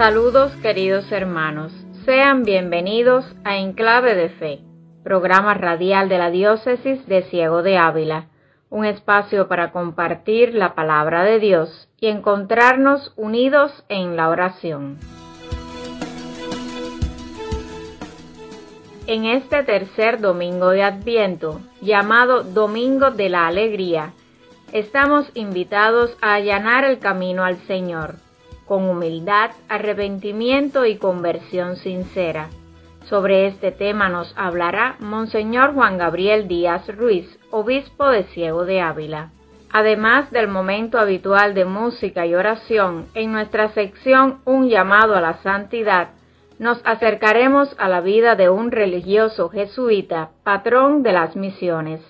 Saludos queridos hermanos, sean bienvenidos a Enclave de Fe, programa radial de la Diócesis de Ciego de Ávila, un espacio para compartir la palabra de Dios y encontrarnos unidos en la oración. En este tercer domingo de Adviento, llamado Domingo de la Alegría, estamos invitados a allanar el camino al Señor, con humildad, arrepentimiento y conversión sincera. Sobre este tema nos hablará Monseñor Juan Gabriel Díaz Ruiz, obispo de Ciego de Ávila. Además del momento habitual de música y oración, en nuestra sección Un llamado a la santidad, nos acercaremos a la vida de un religioso jesuita, patrón de las misiones.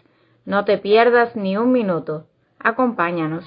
No te pierdas ni un minuto. Acompáñanos.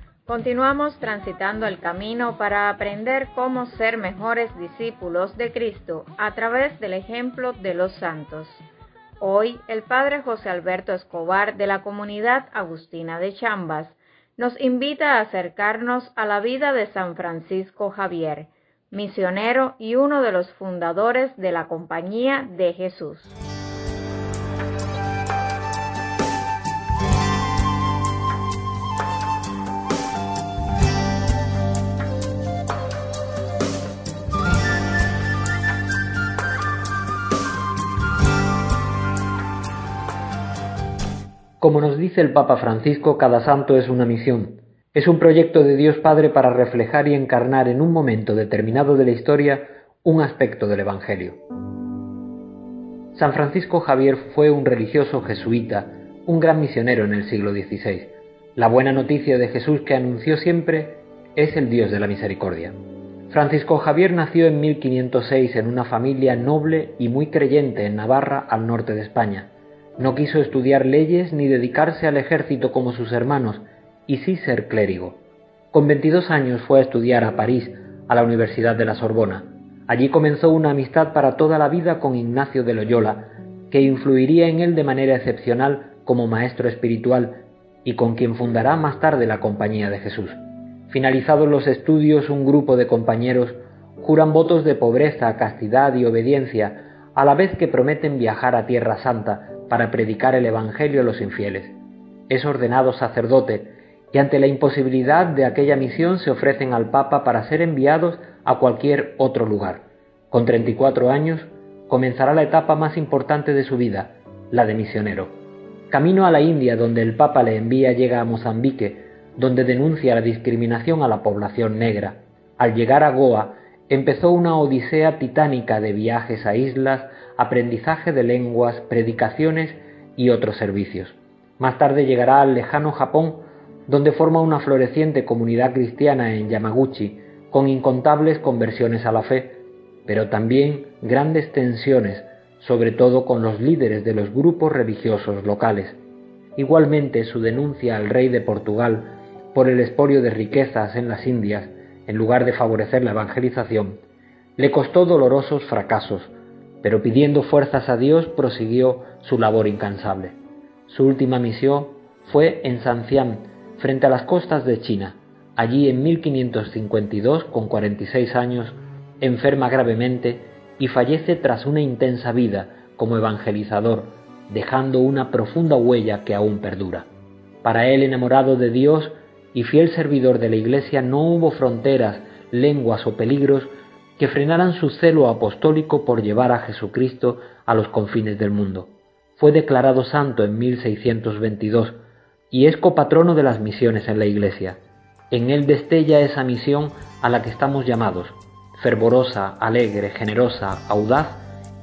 Continuamos transitando el camino para aprender cómo ser mejores discípulos de Cristo a través del ejemplo de los santos. Hoy el Padre José Alberto Escobar de la comunidad agustina de Chambas nos invita a acercarnos a la vida de San Francisco Javier, misionero y uno de los fundadores de la Compañía de Jesús. Como nos dice el Papa Francisco, cada santo es una misión. Es un proyecto de Dios Padre para reflejar y encarnar en un momento determinado de la historia un aspecto del Evangelio. San Francisco Javier fue un religioso jesuita, un gran misionero en el siglo XVI. La buena noticia de Jesús que anunció siempre es el Dios de la misericordia. Francisco Javier nació en 1506 en una familia noble y muy creyente en Navarra, al norte de España. No quiso estudiar leyes ni dedicarse al ejército como sus hermanos, y sí ser clérigo. Con 22 años fue a estudiar a París, a la Universidad de la Sorbona. Allí comenzó una amistad para toda la vida con Ignacio de Loyola, que influiría en él de manera excepcional como maestro espiritual y con quien fundará más tarde la Compañía de Jesús. Finalizados los estudios, un grupo de compañeros juran votos de pobreza, castidad y obediencia, a la vez que prometen viajar a Tierra Santa para predicar el Evangelio a los infieles. Es ordenado sacerdote y ante la imposibilidad de aquella misión se ofrecen al Papa para ser enviados a cualquier otro lugar. Con 34 años comenzará la etapa más importante de su vida, la de misionero. Camino a la India, donde el Papa le envía, llega a Mozambique, donde denuncia la discriminación a la población negra. Al llegar a Goa, empezó una odisea titánica de viajes a islas, aprendizaje de lenguas, predicaciones y otros servicios. Más tarde llegará al lejano Japón, donde forma una floreciente comunidad cristiana en Yamaguchi, con incontables conversiones a la fe, pero también grandes tensiones, sobre todo con los líderes de los grupos religiosos locales. Igualmente su denuncia al rey de Portugal por el expolio de riquezas en las Indias, en lugar de favorecer la evangelización, le costó dolorosos fracasos, pero pidiendo fuerzas a Dios prosiguió su labor incansable. Su última misión fue en Sancian, frente a las costas de China. Allí en 1552, con 46 años, enferma gravemente y fallece tras una intensa vida como evangelizador, dejando una profunda huella que aún perdura. Para él, enamorado de Dios y fiel servidor de la Iglesia, no hubo fronteras, lenguas o peligros que frenaran su celo apostólico por llevar a Jesucristo a los confines del mundo. Fue declarado santo en 1622 y es copatrono de las misiones en la Iglesia. En él destella esa misión a la que estamos llamados, fervorosa, alegre, generosa, audaz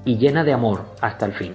y llena de amor hasta el fin.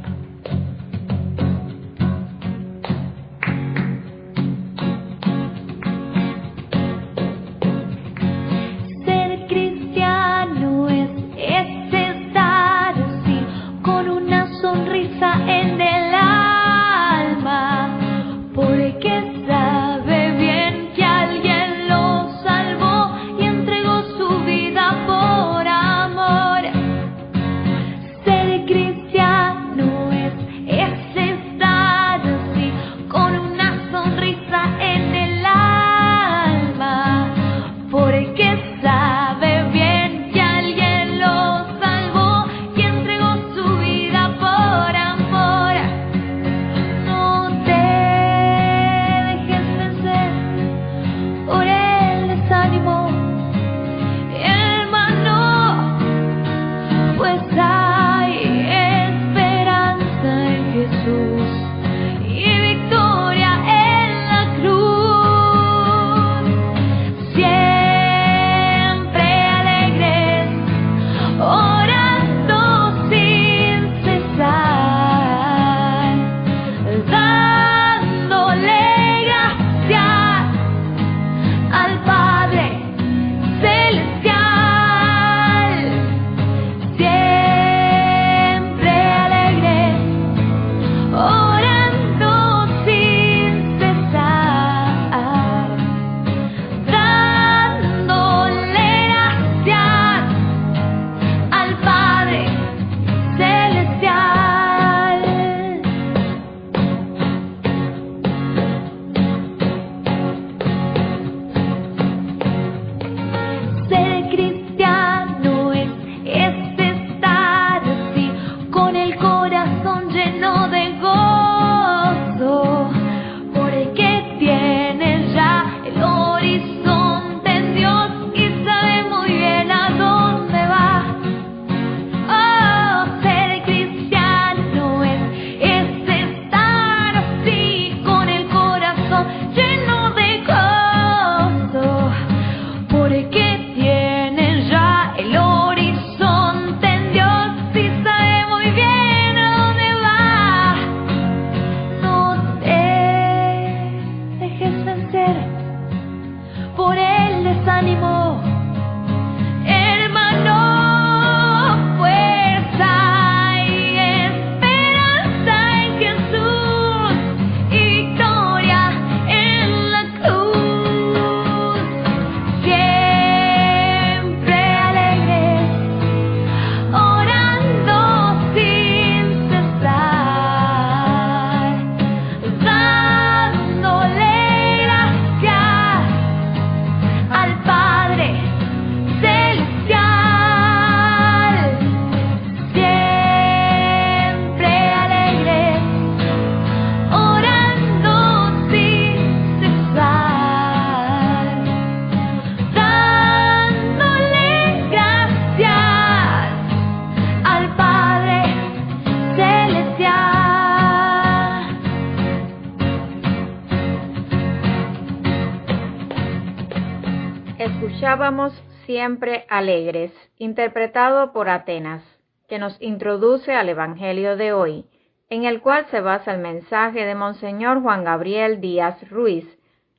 Escuchábamos Siempre Alegres, interpretado por Atenas, que nos introduce al Evangelio de hoy, en el cual se basa el mensaje de Monseñor Juan Gabriel Díaz Ruiz,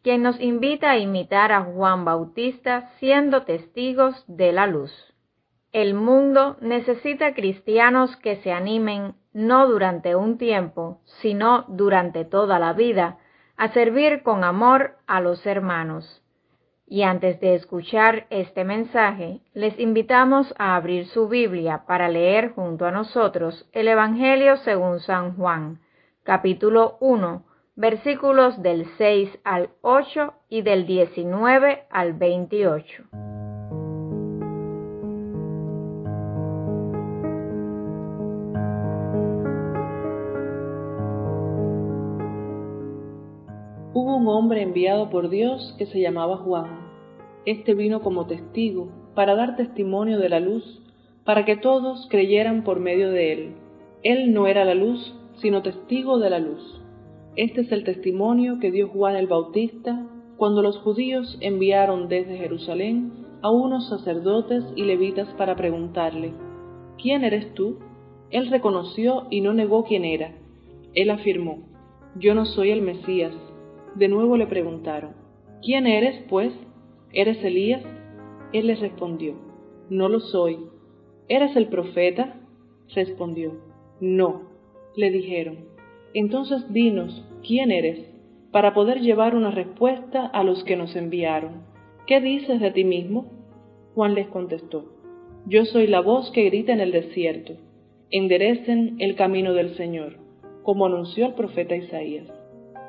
quien nos invita a imitar a Juan Bautista siendo testigos de la luz. El mundo necesita cristianos que se animen no durante un tiempo, sino durante toda la vida, a servir con amor a los hermanos. Y antes de escuchar este mensaje, les invitamos a abrir su Biblia para leer junto a nosotros el Evangelio según San Juan, capítulo 1, versículos del 6 al 8 y del 19 al 28. Hubo un hombre enviado por Dios que se llamaba Juan este vino como testigo, para dar testimonio de la luz, para que todos creyeran por medio de él. Él no era la luz, sino testigo de la luz. Este es el testimonio que dio Juan el Bautista cuando los judíos enviaron desde Jerusalén a unos sacerdotes y levitas para preguntarle, ¿quién eres tú? Él reconoció y no negó quién era. Él afirmó, yo no soy el Mesías. De nuevo le preguntaron, ¿quién eres, pues? ¿Eres Elías? Él les respondió, no lo soy. ¿Eres el profeta? Respondió, no. Le dijeron, entonces dinos, ¿quién eres? para poder llevar una respuesta a los que nos enviaron. ¿Qué dices de ti mismo? Juan les contestó, Yo soy la voz que grita en el desierto, enderecen el camino del Señor, como anunció el profeta Isaías.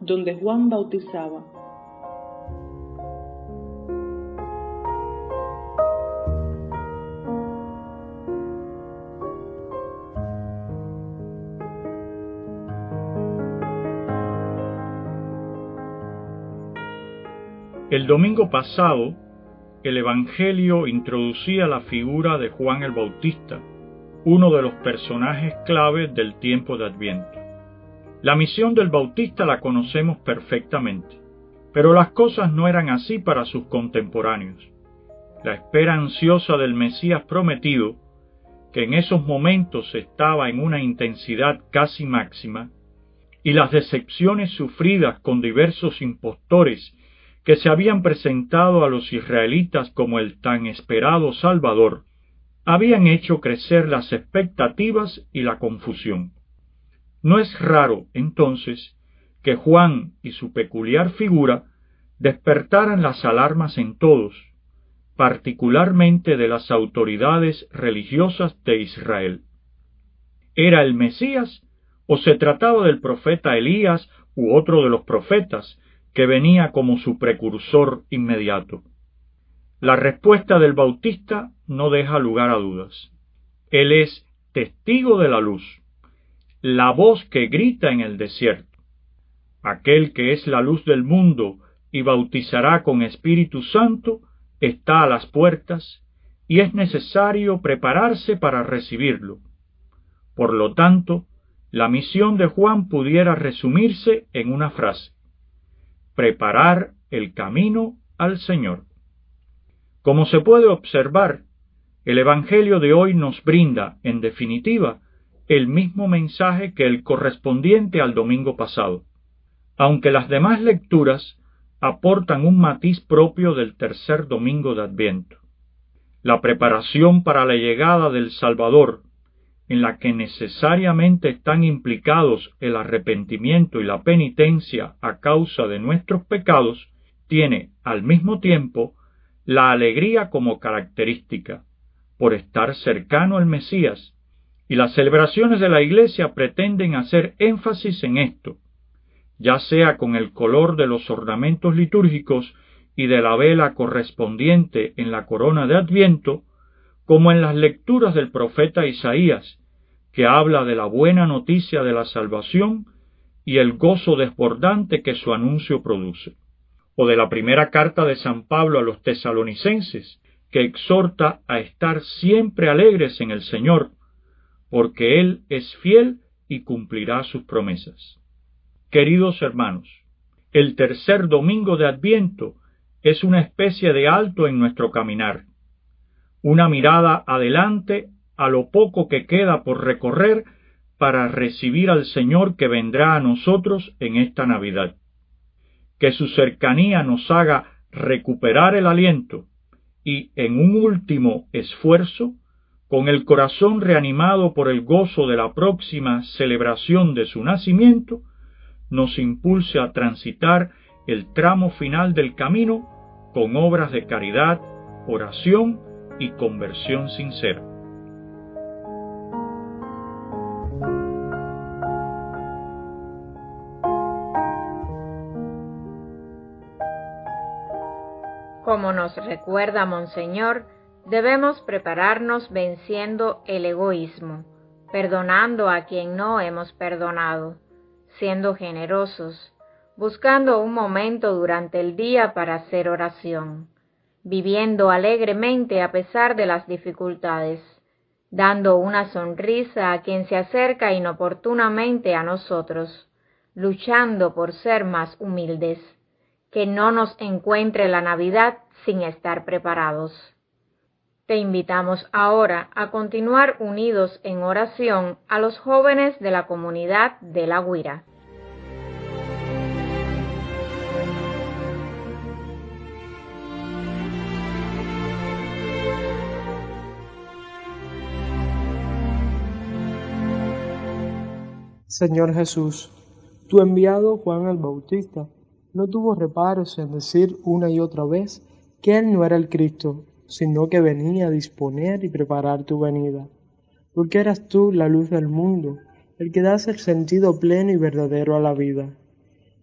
donde Juan bautizaba. El domingo pasado, el Evangelio introducía la figura de Juan el Bautista, uno de los personajes clave del tiempo de Adviento. La misión del Bautista la conocemos perfectamente, pero las cosas no eran así para sus contemporáneos. La espera ansiosa del Mesías prometido, que en esos momentos estaba en una intensidad casi máxima, y las decepciones sufridas con diversos impostores que se habían presentado a los israelitas como el tan esperado Salvador, habían hecho crecer las expectativas y la confusión. No es raro, entonces, que Juan y su peculiar figura despertaran las alarmas en todos, particularmente de las autoridades religiosas de Israel. ¿Era el Mesías o se trataba del profeta Elías u otro de los profetas que venía como su precursor inmediato. La respuesta del Bautista no deja lugar a dudas. Él es testigo de la luz, la voz que grita en el desierto. Aquel que es la luz del mundo y bautizará con Espíritu Santo está a las puertas y es necesario prepararse para recibirlo. Por lo tanto, la misión de Juan pudiera resumirse en una frase preparar el camino al Señor. Como se puede observar, el Evangelio de hoy nos brinda, en definitiva, el mismo mensaje que el correspondiente al domingo pasado, aunque las demás lecturas aportan un matiz propio del tercer domingo de Adviento. La preparación para la llegada del Salvador en la que necesariamente están implicados el arrepentimiento y la penitencia a causa de nuestros pecados, tiene al mismo tiempo la alegría como característica, por estar cercano al Mesías, y las celebraciones de la Iglesia pretenden hacer énfasis en esto, ya sea con el color de los ornamentos litúrgicos y de la vela correspondiente en la corona de Adviento, como en las lecturas del profeta Isaías, que habla de la buena noticia de la salvación y el gozo desbordante que su anuncio produce, o de la primera carta de San Pablo a los tesalonicenses, que exhorta a estar siempre alegres en el Señor, porque Él es fiel y cumplirá sus promesas. Queridos hermanos, el tercer domingo de Adviento es una especie de alto en nuestro caminar una mirada adelante a lo poco que queda por recorrer para recibir al Señor que vendrá a nosotros en esta Navidad. Que su cercanía nos haga recuperar el aliento y, en un último esfuerzo, con el corazón reanimado por el gozo de la próxima celebración de su nacimiento, nos impulse a transitar el tramo final del camino con obras de caridad, oración y conversión sincera. Como nos recuerda Monseñor, Debemos prepararnos venciendo el egoísmo, perdonando a quien no hemos perdonado, siendo generosos, buscando un momento durante el día para hacer oración, viviendo alegremente a pesar de las dificultades, dando una sonrisa a quien se acerca inoportunamente a nosotros, luchando por ser más humildes, que no nos encuentre la Navidad sin estar preparados. Te invitamos ahora a continuar unidos en oración a los jóvenes de la comunidad de La Guira. Señor Jesús, tu enviado Juan el Bautista no tuvo reparos en decir una y otra vez que él no era el Cristo, sino que venía a disponer y preparar tu venida, porque eras tú la luz del mundo, el que das el sentido pleno y verdadero a la vida.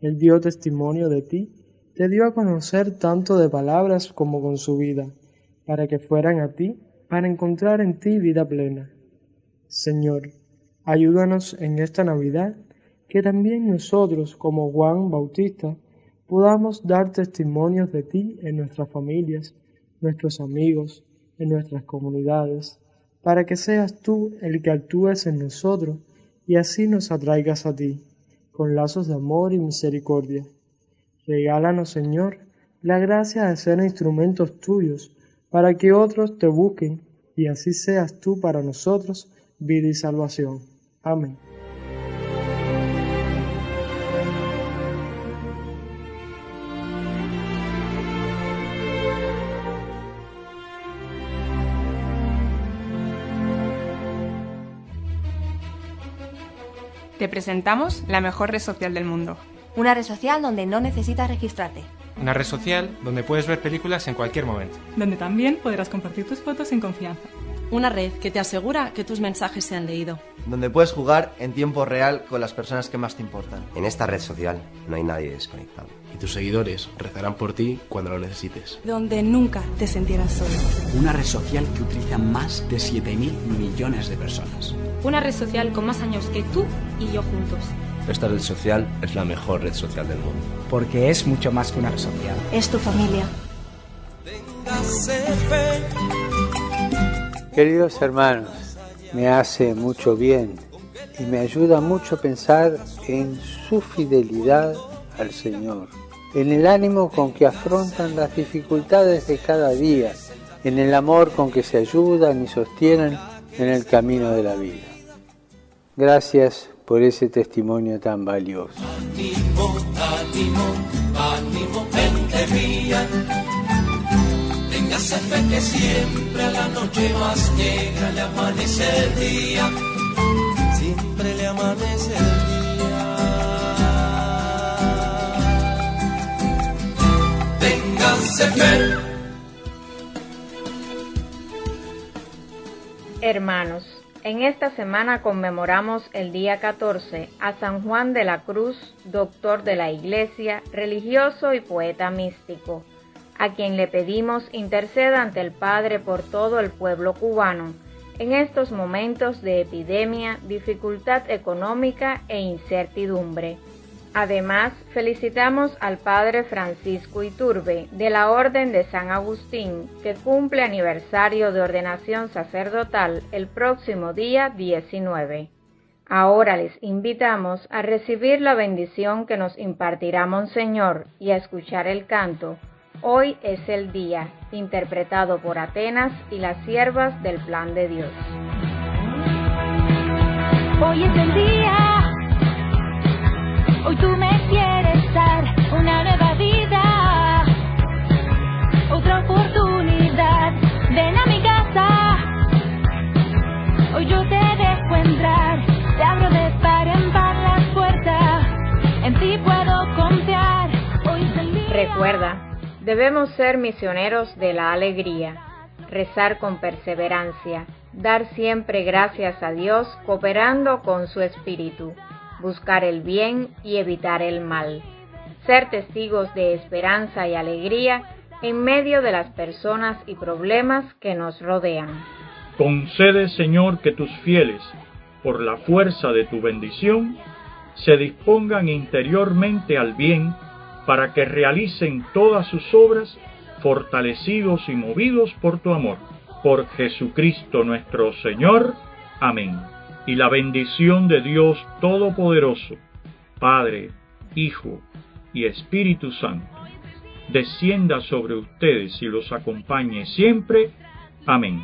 Él dio testimonio de ti, te dio a conocer tanto de palabras como con su vida, para que fueran a ti, para encontrar en ti vida plena. Señor, ayúdanos en esta Navidad, que también nosotros, como Juan Bautista, podamos dar testimonios de ti en nuestras familias, nuestros amigos, en nuestras comunidades, para que seas tú el que actúes en nosotros y así nos atraigas a ti, con lazos de amor y misericordia. Regálanos, Señor, la gracia de ser instrumentos tuyos, para que otros te busquen y así seas tú para nosotros vida y salvación. Amén. Te presentamos la mejor red social del mundo. Una red social donde no necesitas registrarte. Una red social donde puedes ver películas en cualquier momento. Donde también podrás compartir tus fotos en confianza. Una red que te asegura que tus mensajes se han leído. Donde puedes jugar en tiempo real con las personas que más te importan. En esta red social no hay nadie desconectado. Y tus seguidores rezarán por ti cuando lo necesites. Donde nunca te sentirás solo. Una red social que utiliza más de 7.000 millones de personas. Una red social con más años que tú y yo juntos. Esta red social es la mejor red social del mundo. Porque es mucho más que una red social. Es tu familia. Queridos hermanos, me hace mucho bien y me ayuda mucho pensar en su fidelidad al Señor, en el ánimo con que afrontan las dificultades de cada día, en el amor con que se ayudan y sostienen en el camino de la vida. Gracias por ese testimonio tan valioso. Téngase fe que siempre a la noche más negra le amanece el día. Siempre le amanece el día. Ténganse fe. Hermanos, en esta semana conmemoramos el día 14 a San Juan de la Cruz, doctor de la Iglesia, religioso y poeta místico, a quien le pedimos interceda ante el Padre por todo el pueblo cubano en estos momentos de epidemia, dificultad económica e incertidumbre. Además, felicitamos al Padre Francisco Iturbe de la Orden de San Agustín, que cumple aniversario de ordenación sacerdotal el próximo día 19. Ahora les invitamos a recibir la bendición que nos impartirá Monseñor y a escuchar el canto. Hoy es el día, interpretado por Atenas y las siervas del plan de Dios. Hoy es el día. Hoy tú me quieres debemos ser misioneros de la alegría, rezar con perseverancia, dar siempre gracias a Dios cooperando con su espíritu buscar el bien y evitar el mal, ser testigos de esperanza y alegría en medio de las personas y problemas que nos rodean. Concede, Señor, que tus fieles, por la fuerza de tu bendición, se dispongan interiormente al bien para que realicen todas sus obras fortalecidos y movidos por tu amor. Por Jesucristo nuestro Señor. Amén. Y la bendición de Dios Todopoderoso, Padre, Hijo y Espíritu Santo, descienda sobre ustedes y los acompañe siempre. Amén.